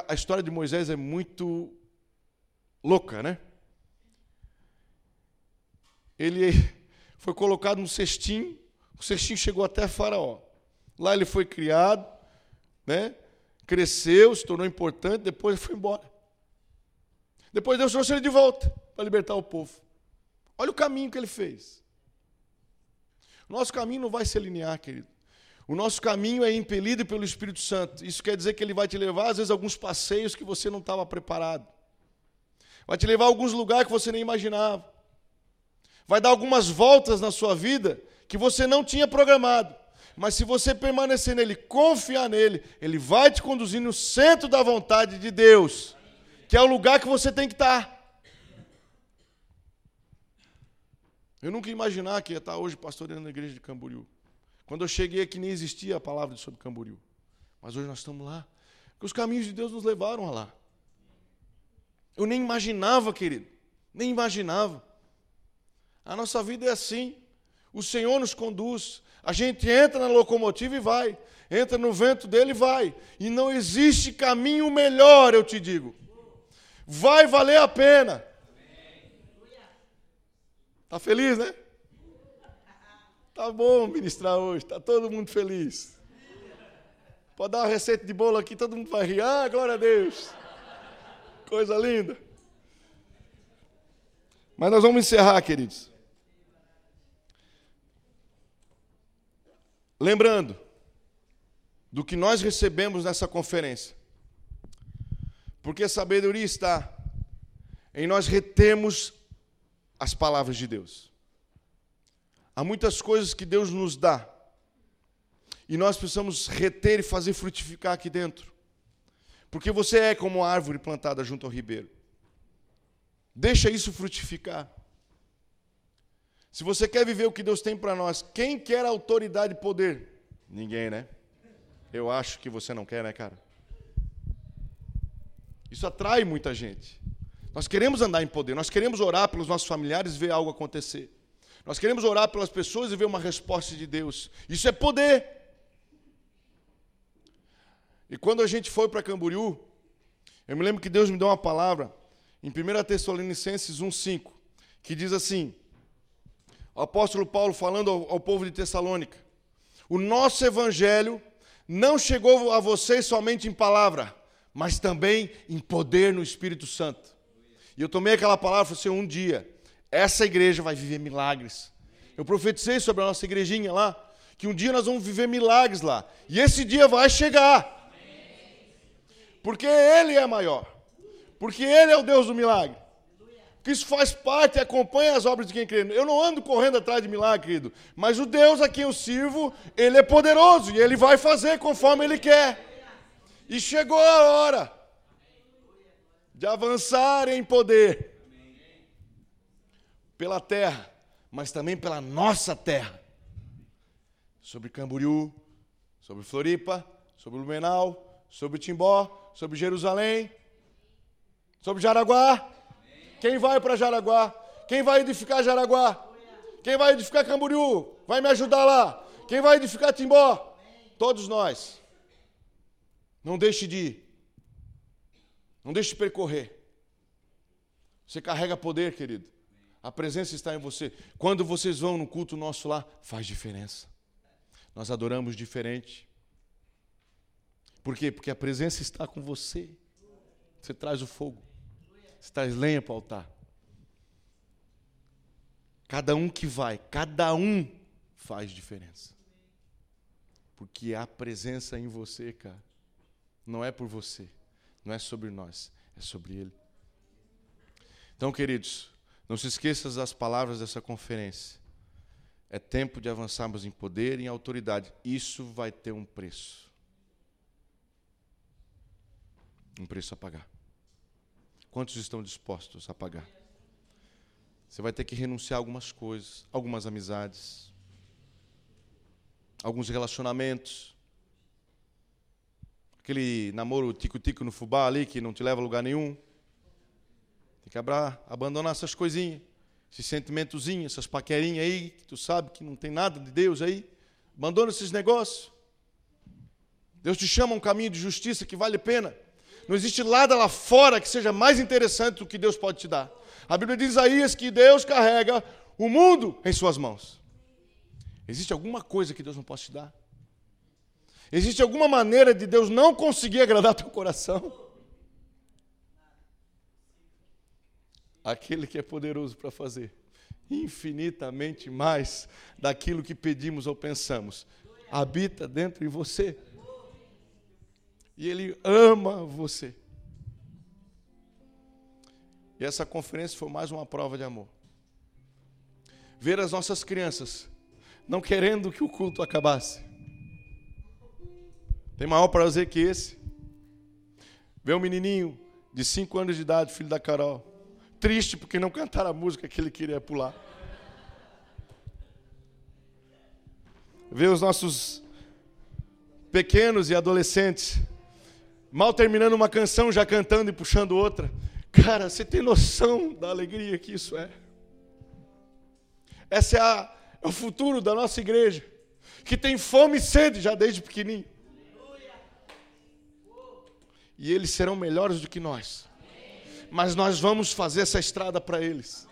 a história de Moisés é muito louca, né? Ele <laughs> foi colocado no cestinho, o cestinho chegou até Faraó. Lá ele foi criado, né? cresceu, se tornou importante, depois foi embora. Depois Deus trouxe ele de volta para libertar o povo. Olha o caminho que ele fez. Nosso caminho não vai ser linear, querido. O nosso caminho é impelido pelo Espírito Santo. Isso quer dizer que ele vai te levar, às vezes, a alguns passeios que você não estava preparado. Vai te levar a alguns lugares que você nem imaginava vai dar algumas voltas na sua vida que você não tinha programado. Mas se você permanecer nele, confiar nele, ele vai te conduzir no centro da vontade de Deus, que é o lugar que você tem que estar. Eu nunca ia imaginar que ia estar hoje pastoreando na igreja de Camboriú. Quando eu cheguei aqui nem existia a palavra sobre Camboriú. Mas hoje nós estamos lá. Porque os caminhos de Deus nos levaram a lá. Eu nem imaginava, querido. Nem imaginava. A nossa vida é assim. O Senhor nos conduz. A gente entra na locomotiva e vai. Entra no vento dele e vai. E não existe caminho melhor, eu te digo. Vai valer a pena. Tá feliz, né? Tá bom ministrar hoje, tá todo mundo feliz. Pode dar uma receita de bolo aqui, todo mundo vai rir. Ah, glória a Deus. Coisa linda. Mas nós vamos encerrar, queridos. Lembrando do que nós recebemos nessa conferência. Porque a sabedoria está em nós retemos as palavras de Deus. Há muitas coisas que Deus nos dá e nós precisamos reter e fazer frutificar aqui dentro. Porque você é como uma árvore plantada junto ao ribeiro. Deixa isso frutificar. Se você quer viver o que Deus tem para nós, quem quer autoridade e poder? Ninguém, né? Eu acho que você não quer, né, cara? Isso atrai muita gente. Nós queremos andar em poder, nós queremos orar pelos nossos familiares e ver algo acontecer. Nós queremos orar pelas pessoas e ver uma resposta de Deus. Isso é poder. E quando a gente foi para Camboriú, eu me lembro que Deus me deu uma palavra em 1 Tessalonicenses 1,5, que diz assim: o apóstolo Paulo falando ao, ao povo de Tessalônica: O nosso evangelho não chegou a vocês somente em palavra, mas também em poder no Espírito Santo. E eu tomei aquela palavra e falei assim: um dia, essa igreja vai viver milagres. Eu profetizei sobre a nossa igrejinha lá, que um dia nós vamos viver milagres lá. E esse dia vai chegar. Porque Ele é maior. Porque Ele é o Deus do milagre que isso faz parte e acompanha as obras de quem crê. Eu não ando correndo atrás de milagre, querido, mas o Deus a quem eu sirvo, ele é poderoso e ele vai fazer conforme ele quer. E chegou a hora de avançar em poder pela terra, mas também pela nossa terra. Sobre Camboriú, sobre Floripa, sobre Lumenau, sobre Timbó, sobre Jerusalém, sobre Jaraguá, quem vai para Jaraguá? Quem vai edificar Jaraguá? Quem vai edificar Camboriú? Vai me ajudar lá. Quem vai edificar Timbó? todos nós, não deixe de ir. Não deixe de percorrer. Você carrega poder, querido. A presença está em você. Quando vocês vão no culto nosso lá, faz diferença. Nós adoramos diferente. Por quê? Porque a presença está com você. Você traz o fogo. Você traz lenha para o altar. Cada um que vai, cada um faz diferença. Porque a presença em você, cara, não é por você, não é sobre nós, é sobre Ele. Então, queridos, não se esqueça das palavras dessa conferência. É tempo de avançarmos em poder e em autoridade. Isso vai ter um preço. Um preço a pagar. Quantos estão dispostos a pagar? Você vai ter que renunciar a algumas coisas, algumas amizades, alguns relacionamentos. Aquele namoro tico-tico no fubá ali que não te leva a lugar nenhum. Tem que abrar, abandonar essas coisinhas, esses sentimentozinhos, essas paquerinhas aí, que tu sabe que não tem nada de Deus aí. Abandona esses negócios. Deus te chama a um caminho de justiça que vale a pena. Não existe nada lá fora que seja mais interessante do que Deus pode te dar. A Bíblia diz Isaías que Deus carrega o mundo em suas mãos. Existe alguma coisa que Deus não possa te dar? Existe alguma maneira de Deus não conseguir agradar teu coração? Aquele que é poderoso para fazer infinitamente mais daquilo que pedimos ou pensamos, habita dentro de você. E Ele ama você. E essa conferência foi mais uma prova de amor. Ver as nossas crianças não querendo que o culto acabasse. Tem maior prazer que esse. Ver um menininho de 5 anos de idade, filho da Carol, triste porque não cantaram a música que ele queria pular. Ver os nossos pequenos e adolescentes mal terminando uma canção, já cantando e puxando outra. Cara, você tem noção da alegria que isso é? Essa é, a, é o futuro da nossa igreja, que tem fome e sede já desde pequenininho. E eles serão melhores do que nós. Mas nós vamos fazer essa estrada para eles.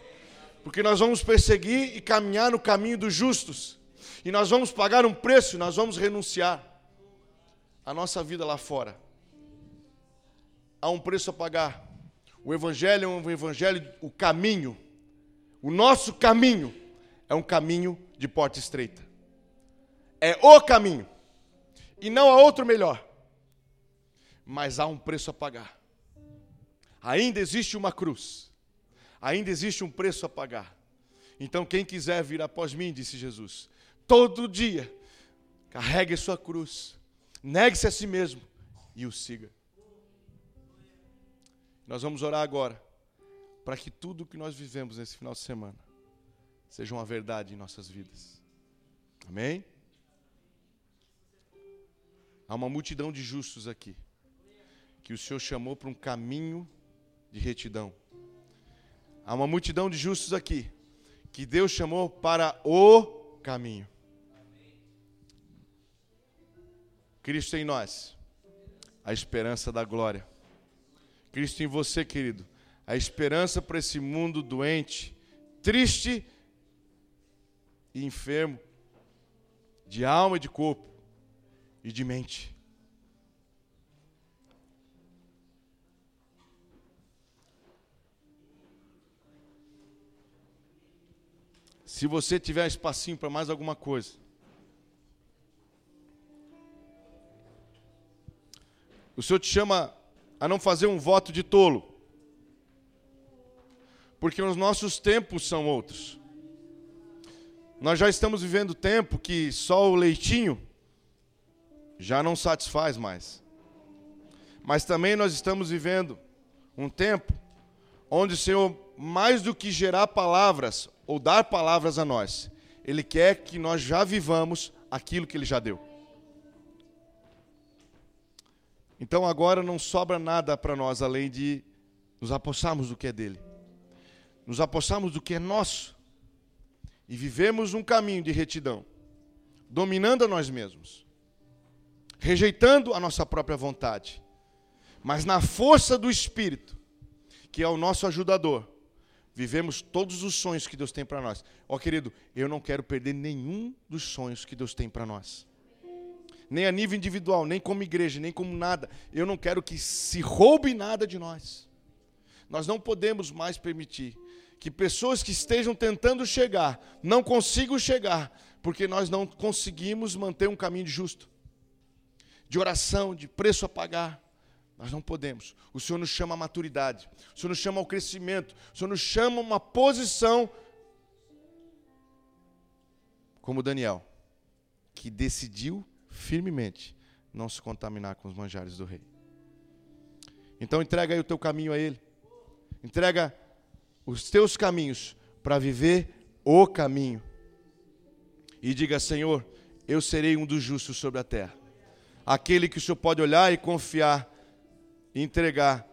Porque nós vamos perseguir e caminhar no caminho dos justos. E nós vamos pagar um preço, e nós vamos renunciar a nossa vida lá fora. Há um preço a pagar o Evangelho é um Evangelho, o caminho, o nosso caminho é um caminho de porta estreita. É o caminho. E não há outro melhor. Mas há um preço a pagar. Ainda existe uma cruz. Ainda existe um preço a pagar. Então, quem quiser vir após mim, disse Jesus, todo dia, carregue sua cruz, negue-se a si mesmo e o siga. Nós vamos orar agora para que tudo que nós vivemos nesse final de semana seja uma verdade em nossas vidas. Amém? Há uma multidão de justos aqui que o Senhor chamou para um caminho de retidão. Há uma multidão de justos aqui que Deus chamou para o caminho. Cristo em nós, a esperança da glória. Cristo em você, querido. A esperança para esse mundo doente, triste e enfermo, de alma e de corpo e de mente. Se você tiver espacinho para mais alguma coisa, o Senhor te chama a não fazer um voto de tolo. Porque os nossos tempos são outros. Nós já estamos vivendo tempo que só o leitinho já não satisfaz mais. Mas também nós estamos vivendo um tempo onde o Senhor, mais do que gerar palavras ou dar palavras a nós, Ele quer que nós já vivamos aquilo que Ele já deu. Então agora não sobra nada para nós além de nos apossarmos do que é dele, nos apossarmos do que é nosso e vivemos um caminho de retidão, dominando a nós mesmos. rejeitando a nossa própria vontade, mas na força do Espírito, que é o nosso ajudador, vivemos todos os sonhos que Deus tem para nós. Ó oh, querido, eu não quero perder nenhum dos sonhos que Deus tem para nós. Nem a nível individual, nem como igreja, nem como nada. Eu não quero que se roube nada de nós. Nós não podemos mais permitir que pessoas que estejam tentando chegar não consigam chegar, porque nós não conseguimos manter um caminho justo, de oração, de preço a pagar. Nós não podemos. O Senhor nos chama à maturidade, o Senhor nos chama ao crescimento, o Senhor nos chama a uma posição como Daniel, que decidiu firmemente não se contaminar com os manjares do rei. Então entrega aí o teu caminho a ele. Entrega os teus caminhos para viver o caminho. E diga, Senhor, eu serei um dos justos sobre a terra. Aquele que o Senhor pode olhar e confiar e entregar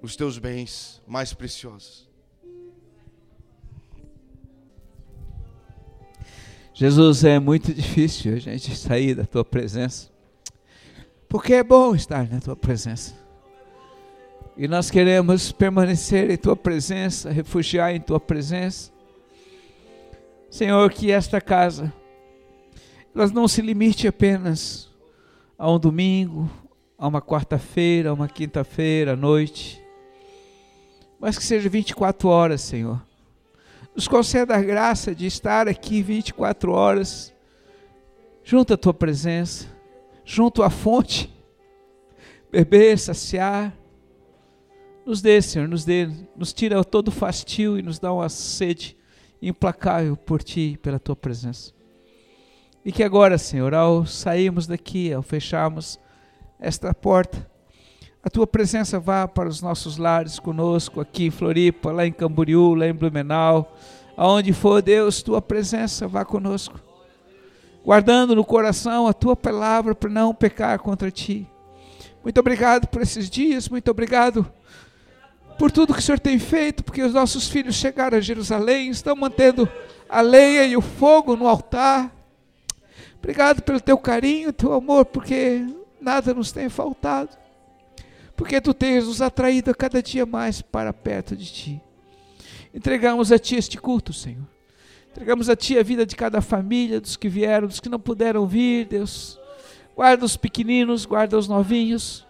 os teus bens mais preciosos. Jesus, é muito difícil a gente sair da tua presença, porque é bom estar na tua presença. E nós queremos permanecer em tua presença, refugiar em tua presença. Senhor, que esta casa elas não se limite apenas a um domingo, a uma quarta-feira, a uma quinta-feira à noite, mas que seja 24 horas, Senhor. Nos conceda a graça de estar aqui 24 horas, junto à tua presença, junto à fonte, beber, saciar, nos dê, Senhor, nos dê, nos tira todo o fastio e nos dá uma sede implacável por Ti, pela Tua presença. E que agora, Senhor, ao sairmos daqui, ao fecharmos esta porta, a Tua presença vá para os nossos lares conosco, aqui em Floripa, lá em Camboriú, lá em Blumenau, aonde for, Deus, Tua presença vá conosco, guardando no coração a Tua palavra para não pecar contra Ti. Muito obrigado por esses dias, muito obrigado por tudo que o Senhor tem feito, porque os nossos filhos chegaram a Jerusalém, estão mantendo a lenha e o fogo no altar. Obrigado pelo teu carinho, teu amor, porque nada nos tem faltado. Porque tu tens nos atraído a cada dia mais para perto de ti. Entregamos a ti este culto, Senhor. Entregamos a ti a vida de cada família, dos que vieram, dos que não puderam vir, Deus. Guarda os pequeninos, guarda os novinhos.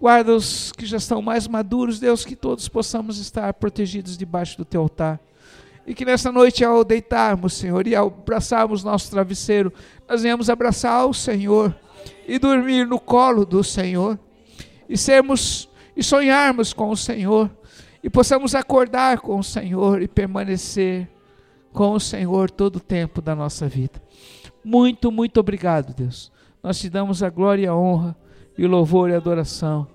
Guarda os que já estão mais maduros, Deus, que todos possamos estar protegidos debaixo do teu altar. E que nessa noite, ao deitarmos, Senhor, e ao abraçarmos nosso travesseiro, nós venhamos abraçar o Senhor e dormir no colo do Senhor, e sermos e sonharmos com o Senhor, e possamos acordar com o Senhor e permanecer com o Senhor todo o tempo da nossa vida. Muito, muito obrigado, Deus. Nós te damos a glória e a honra e o louvor e a adoração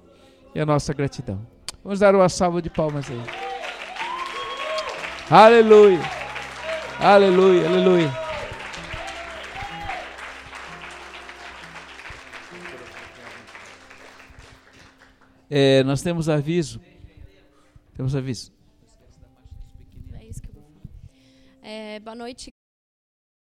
e a nossa gratidão. Vamos dar uma salva de palmas aí. Aleluia. Aleluia, aleluia. É, nós temos aviso. Temos aviso. É. É, boa noite.